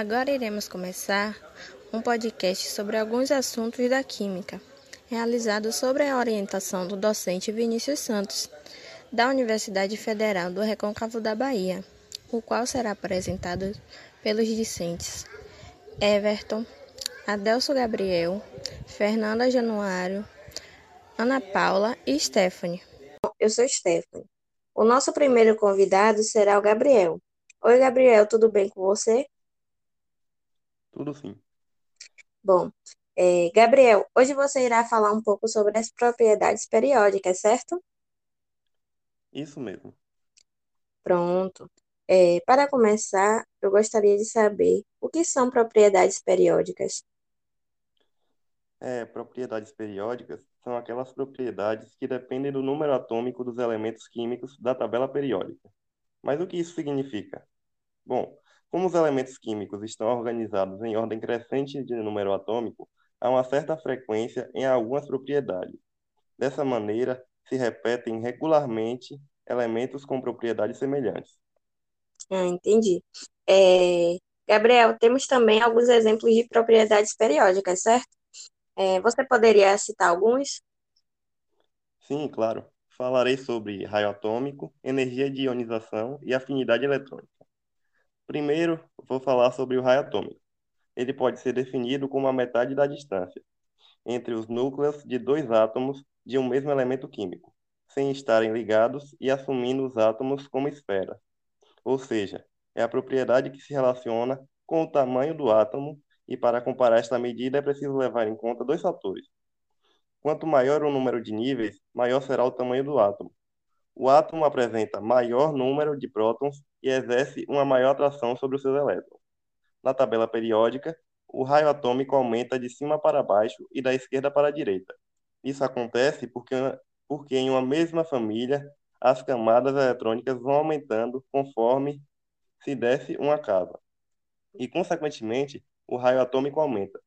Agora iremos começar um podcast sobre alguns assuntos da química, realizado sobre a orientação do docente Vinícius Santos, da Universidade Federal do Recôncavo da Bahia, o qual será apresentado pelos discentes Everton, Adelso Gabriel, Fernanda Januário, Ana Paula e Stephanie. Eu sou Stephanie. O nosso primeiro convidado será o Gabriel. Oi, Gabriel, tudo bem com você? Tudo sim. Bom, é, Gabriel, hoje você irá falar um pouco sobre as propriedades periódicas, certo? Isso mesmo. Pronto. É, para começar, eu gostaria de saber o que são propriedades periódicas. É, propriedades periódicas são aquelas propriedades que dependem do número atômico dos elementos químicos da tabela periódica. Mas o que isso significa? Bom, como os elementos químicos estão organizados em ordem crescente de número atômico, há uma certa frequência em algumas propriedades. Dessa maneira, se repetem regularmente elementos com propriedades semelhantes. Ah, entendi. É, Gabriel, temos também alguns exemplos de propriedades periódicas, certo? É, você poderia citar alguns? Sim, claro. Falarei sobre raio atômico, energia de ionização e afinidade eletrônica. Primeiro, vou falar sobre o raio atômico. Ele pode ser definido como a metade da distância entre os núcleos de dois átomos de um mesmo elemento químico, sem estarem ligados e assumindo os átomos como esferas. Ou seja, é a propriedade que se relaciona com o tamanho do átomo, e para comparar esta medida é preciso levar em conta dois fatores. Quanto maior o número de níveis, maior será o tamanho do átomo. O átomo apresenta maior número de prótons e exerce uma maior atração sobre os seus elétrons. Na tabela periódica, o raio atômico aumenta de cima para baixo e da esquerda para a direita. Isso acontece porque, porque em uma mesma família, as camadas eletrônicas vão aumentando conforme se desce uma casa. E, consequentemente, o raio atômico aumenta.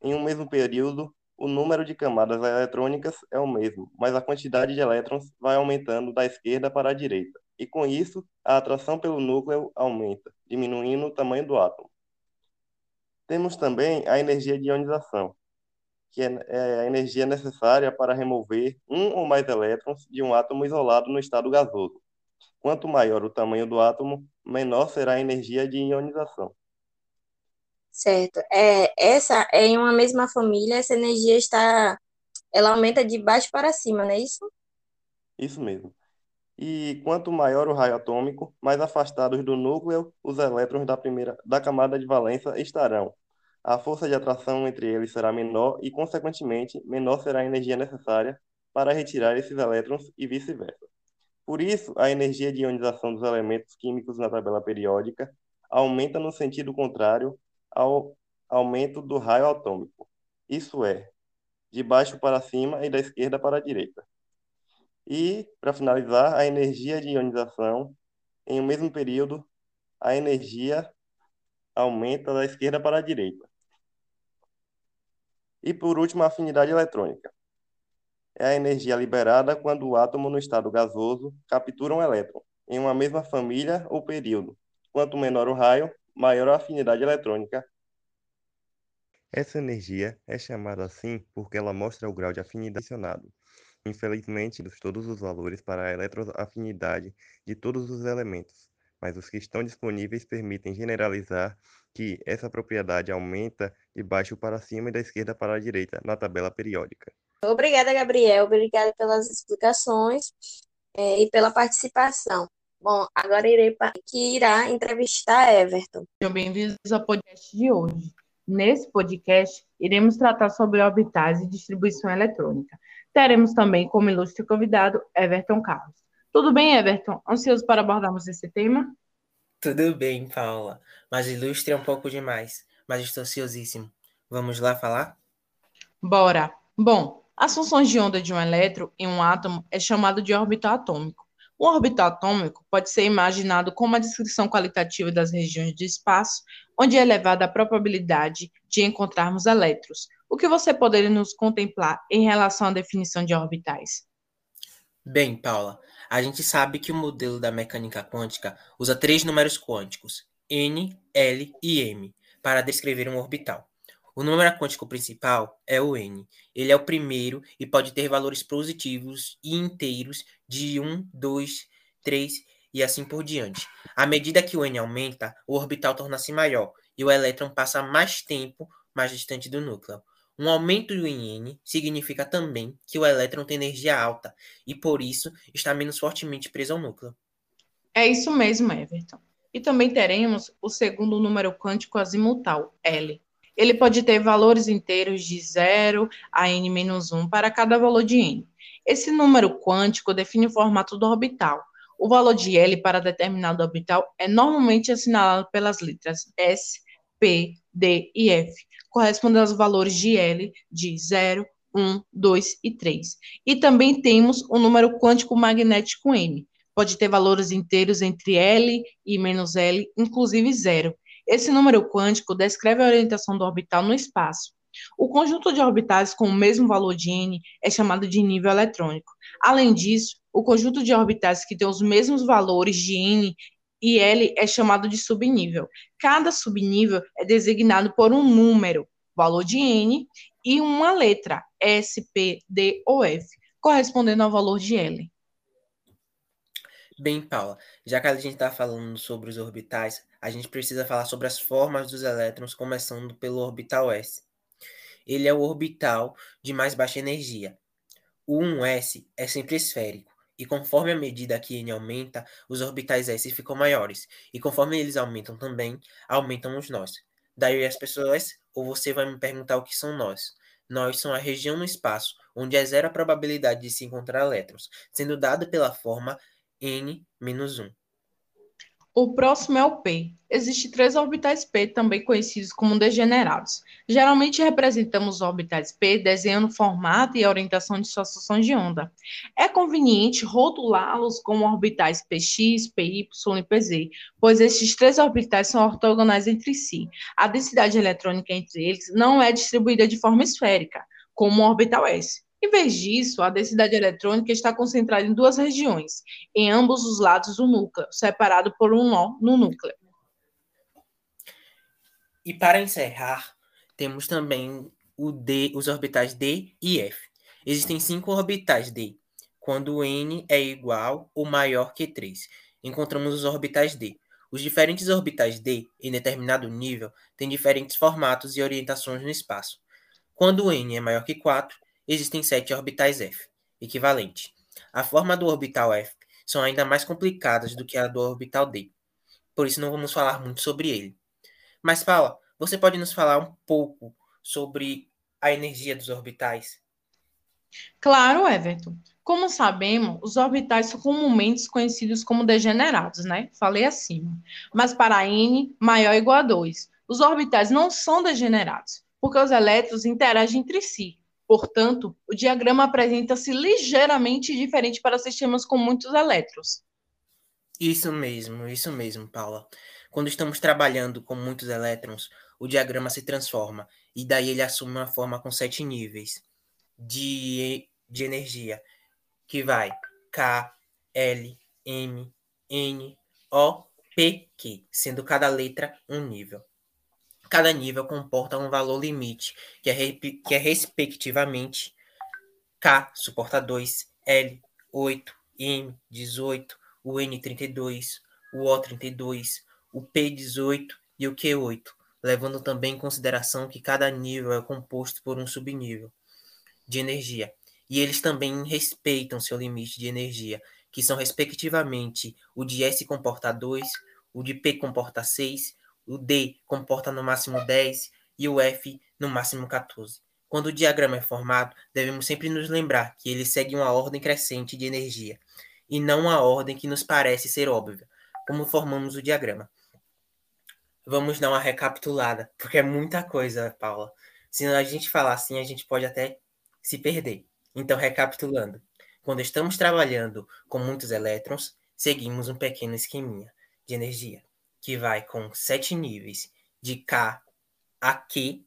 Em um mesmo período, o número de camadas eletrônicas é o mesmo, mas a quantidade de elétrons vai aumentando da esquerda para a direita e com isso a atração pelo núcleo aumenta, diminuindo o tamanho do átomo. Temos também a energia de ionização, que é, é a energia necessária para remover um ou mais elétrons de um átomo isolado no estado gasoso. Quanto maior o tamanho do átomo, menor será a energia de ionização. Certo. É, essa é em uma mesma família, essa energia está, ela aumenta de baixo para cima, não é isso? Isso mesmo e quanto maior o raio atômico, mais afastados do núcleo os elétrons da primeira da camada de valência estarão. A força de atração entre eles será menor e, consequentemente, menor será a energia necessária para retirar esses elétrons e vice-versa. Por isso, a energia de ionização dos elementos químicos na tabela periódica aumenta no sentido contrário ao aumento do raio atômico, isso é, de baixo para cima e da esquerda para a direita. E, para finalizar, a energia de ionização, em um mesmo período, a energia aumenta da esquerda para a direita. E, por último, a afinidade eletrônica. É a energia liberada quando o átomo no estado gasoso captura um elétron, em uma mesma família ou período. Quanto menor o raio, maior a afinidade eletrônica. Essa energia é chamada assim porque ela mostra o grau de afinidade adicionado Infelizmente, todos os valores para a eletroafinidade de todos os elementos, mas os que estão disponíveis permitem generalizar que essa propriedade aumenta de baixo para cima e da esquerda para a direita na tabela periódica. Obrigada, Gabriel. Obrigada pelas explicações é, e pela participação. Bom, agora irei para que irá entrevistar Everton. Sejam bem-vindos ao podcast de hoje. Nesse podcast, iremos tratar sobre orbitais e distribuição eletrônica. Teremos também como ilustre convidado Everton Carlos. Tudo bem, Everton? Ansioso para abordarmos esse tema? Tudo bem, Paula. Mas ilustre é um pouco demais, mas estou ansiosíssimo. Vamos lá falar? Bora! Bom, as funções de onda de um elétron em um átomo é chamado de orbital atômico. O orbital atômico pode ser imaginado como a descrição qualitativa das regiões do espaço onde é elevada a probabilidade de encontrarmos elétrons, o que você poderia nos contemplar em relação à definição de orbitais? Bem, Paula, a gente sabe que o modelo da mecânica quântica usa três números quânticos, N, L e M para descrever um orbital. O número quântico principal é o N. Ele é o primeiro e pode ter valores positivos e inteiros de 1, 2, 3 e assim por diante. À medida que o N aumenta, o orbital torna-se maior e o elétron passa mais tempo mais distante do núcleo. Um aumento do N significa também que o elétron tem energia alta e, por isso, está menos fortemente preso ao núcleo. É isso mesmo, Everton. E também teremos o segundo número quântico azimutal, L. Ele pode ter valores inteiros de 0 a n-1 para cada valor de n. Esse número quântico define o formato do orbital. O valor de L para determinado orbital é normalmente assinalado pelas letras S, P, D e F, correspondendo aos valores de L de 0, 1, 2 e 3. E também temos o número quântico magnético M. Pode ter valores inteiros entre L e menos L, inclusive zero. Esse número quântico descreve a orientação do orbital no espaço. O conjunto de orbitais com o mesmo valor de n é chamado de nível eletrônico. Além disso, o conjunto de orbitais que tem os mesmos valores de n e L é chamado de subnível. Cada subnível é designado por um número, valor de N, e uma letra, S, P, D ou F, correspondendo ao valor de L. Bem, Paula, já que a gente está falando sobre os orbitais, a gente precisa falar sobre as formas dos elétrons, começando pelo orbital S. Ele é o orbital de mais baixa energia. O 1s é sempre esférico. E conforme a medida que n aumenta, os orbitais s ficam maiores. E conforme eles aumentam também, aumentam os nós. Daí as pessoas, ou você vai me perguntar o que são nós. Nós são a região no espaço onde é zero a probabilidade de se encontrar elétrons, sendo dado pela forma n-1. O próximo é o P. Existem três orbitais P, também conhecidos como degenerados. Geralmente representamos os orbitais P desenhando formato e orientação de suas funções de onda. É conveniente rotulá-los como orbitais PX, PY e PZ, pois estes três orbitais são ortogonais entre si. A densidade eletrônica entre eles não é distribuída de forma esférica, como o orbital S. Em vez disso, a densidade eletrônica está concentrada em duas regiões, em ambos os lados do núcleo, separado por um nó no núcleo. E para encerrar, temos também D, os orbitais D e F. Existem cinco orbitais D. Quando n é igual ou maior que 3, encontramos os orbitais D. Os diferentes orbitais D, em determinado nível, têm diferentes formatos e orientações no espaço. Quando n é maior que 4, existem sete orbitais F, equivalente. A forma do orbital F são ainda mais complicadas do que a do orbital D, por isso não vamos falar muito sobre ele. Mas, Paula, você pode nos falar um pouco sobre a energia dos orbitais? Claro, Everton. Como sabemos, os orbitais são comumente conhecidos como degenerados, né? Falei acima. Mas para n maior ou igual a 2, os orbitais não são degenerados, porque os elétrons interagem entre si, Portanto, o diagrama apresenta-se ligeiramente diferente para sistemas com muitos elétrons. Isso mesmo, isso mesmo, Paula. Quando estamos trabalhando com muitos elétrons, o diagrama se transforma e daí ele assume uma forma com sete níveis de, de energia, que vai K, L, M, N, O, P, Q, sendo cada letra um nível. Cada nível comporta um valor limite, que é, que é respectivamente K suporta 2, L 8, M 18, o N 32, o O 32, o P 18 e o Q 8, levando também em consideração que cada nível é composto por um subnível de energia. E eles também respeitam seu limite de energia, que são respectivamente o de S comporta 2, o de P comporta 6, o D comporta no máximo 10 e o F no máximo 14. Quando o diagrama é formado, devemos sempre nos lembrar que ele segue uma ordem crescente de energia, e não uma ordem que nos parece ser óbvia, como formamos o diagrama. Vamos dar uma recapitulada, porque é muita coisa, Paula. Se a gente falar assim, a gente pode até se perder. Então, recapitulando. Quando estamos trabalhando com muitos elétrons, seguimos um pequeno esqueminha de energia que vai com sete níveis de K a Q,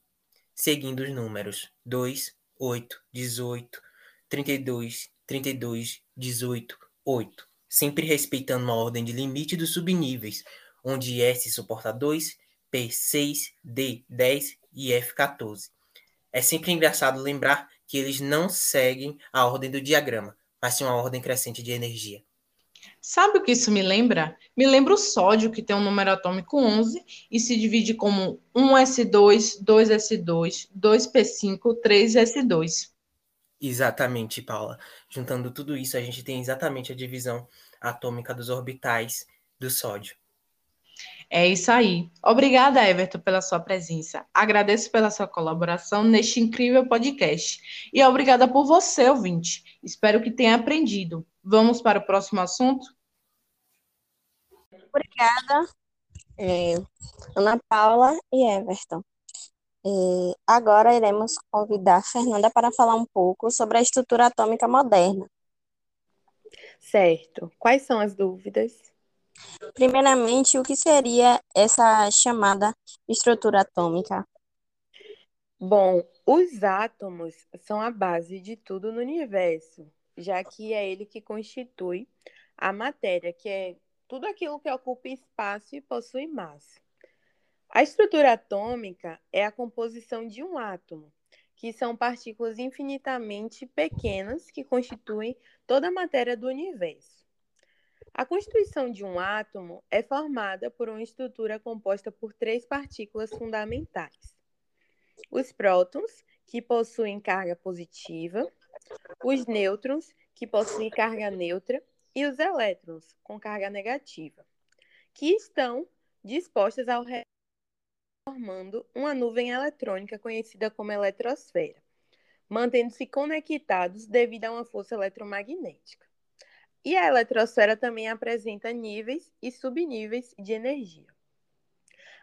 seguindo os números 2, 8, 18, 32, 32, 18, 8, sempre respeitando uma ordem de limite dos subníveis, onde S suporta 2, P 6, D 10 e F 14. É sempre engraçado lembrar que eles não seguem a ordem do diagrama, mas sim uma ordem crescente de energia. Sabe o que isso me lembra? Me lembra o sódio, que tem um número atômico 11 e se divide como 1s2, 2s2, 2p5, 3s2. Exatamente, Paula. Juntando tudo isso, a gente tem exatamente a divisão atômica dos orbitais do sódio. É isso aí. Obrigada, Everton, pela sua presença. Agradeço pela sua colaboração neste incrível podcast. E obrigada por você, ouvinte. Espero que tenha aprendido. Vamos para o próximo assunto? Obrigada, é, Ana Paula e Everton. É, agora iremos convidar a Fernanda para falar um pouco sobre a estrutura atômica moderna. Certo. Quais são as dúvidas? Primeiramente, o que seria essa chamada estrutura atômica? Bom, os átomos são a base de tudo no universo, já que é ele que constitui a matéria, que é tudo aquilo que ocupa espaço e possui massa. A estrutura atômica é a composição de um átomo, que são partículas infinitamente pequenas que constituem toda a matéria do universo. A constituição de um átomo é formada por uma estrutura composta por três partículas fundamentais: os prótons, que possuem carga positiva, os nêutrons, que possuem carga neutra, e os elétrons, com carga negativa, que estão dispostas ao redor formando uma nuvem eletrônica conhecida como eletrosfera, mantendo-se conectados devido a uma força eletromagnética. E a eletrosfera também apresenta níveis e subníveis de energia.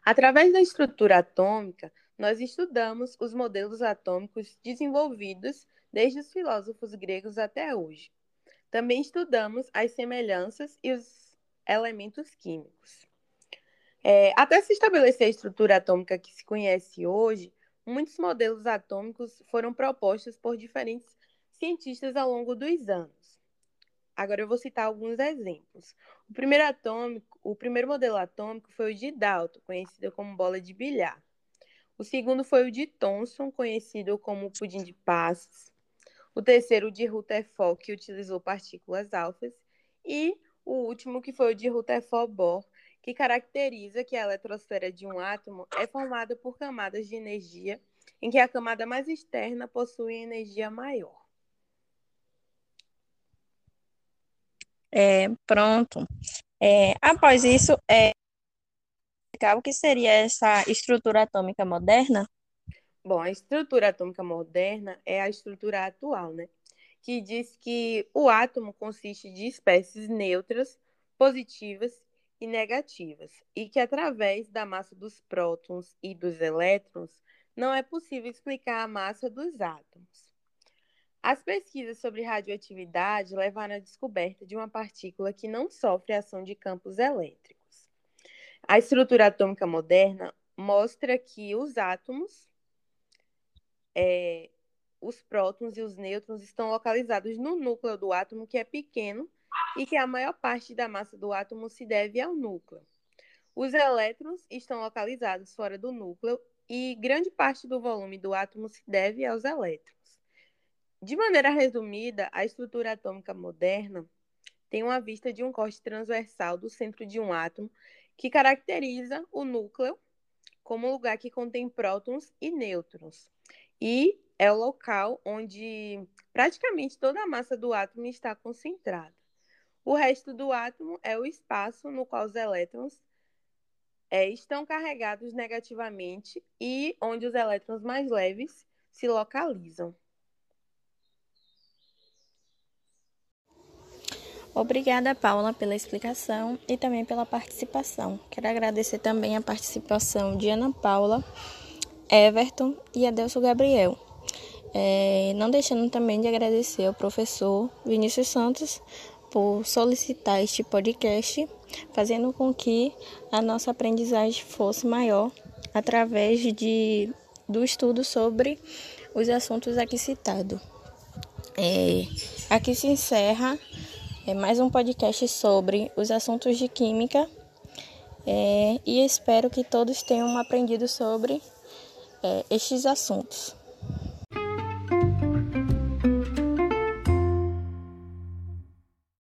Através da estrutura atômica, nós estudamos os modelos atômicos desenvolvidos desde os filósofos gregos até hoje. Também estudamos as semelhanças e os elementos químicos. É, até se estabelecer a estrutura atômica que se conhece hoje, muitos modelos atômicos foram propostos por diferentes cientistas ao longo dos anos. Agora eu vou citar alguns exemplos. O primeiro atômico, o primeiro modelo atômico foi o de Dalton, conhecido como bola de bilhar. O segundo foi o de Thomson, conhecido como pudim de passos. O terceiro, o de Rutherford, que utilizou partículas alfas. E o último, que foi o de Rutherford-Bohr, que caracteriza que a eletrosfera de um átomo é formada por camadas de energia, em que a camada mais externa possui energia maior. É, pronto. É, após isso, é, o que seria essa estrutura atômica moderna? Bom, a estrutura atômica moderna é a estrutura atual, né? Que diz que o átomo consiste de espécies neutras, positivas e negativas, e que através da massa dos prótons e dos elétrons não é possível explicar a massa dos átomos. As pesquisas sobre radioatividade levaram à descoberta de uma partícula que não sofre ação de campos elétricos. A estrutura atômica moderna mostra que os átomos, é, os prótons e os nêutrons estão localizados no núcleo do átomo, que é pequeno, e que a maior parte da massa do átomo se deve ao núcleo. Os elétrons estão localizados fora do núcleo e grande parte do volume do átomo se deve aos elétrons. De maneira resumida, a estrutura atômica moderna tem uma vista de um corte transversal do centro de um átomo que caracteriza o núcleo como lugar que contém prótons e nêutrons. E é o local onde praticamente toda a massa do átomo está concentrada. O resto do átomo é o espaço no qual os elétrons é, estão carregados negativamente e onde os elétrons mais leves se localizam. Obrigada, Paula, pela explicação e também pela participação. Quero agradecer também a participação de Ana Paula, Everton e Adelso Gabriel. É, não deixando também de agradecer ao professor Vinícius Santos por solicitar este podcast, fazendo com que a nossa aprendizagem fosse maior através de, do estudo sobre os assuntos aqui citados. É, aqui se encerra é mais um podcast sobre os assuntos de química É, e espero que todos tenham aprendido sobre é, estes assuntos.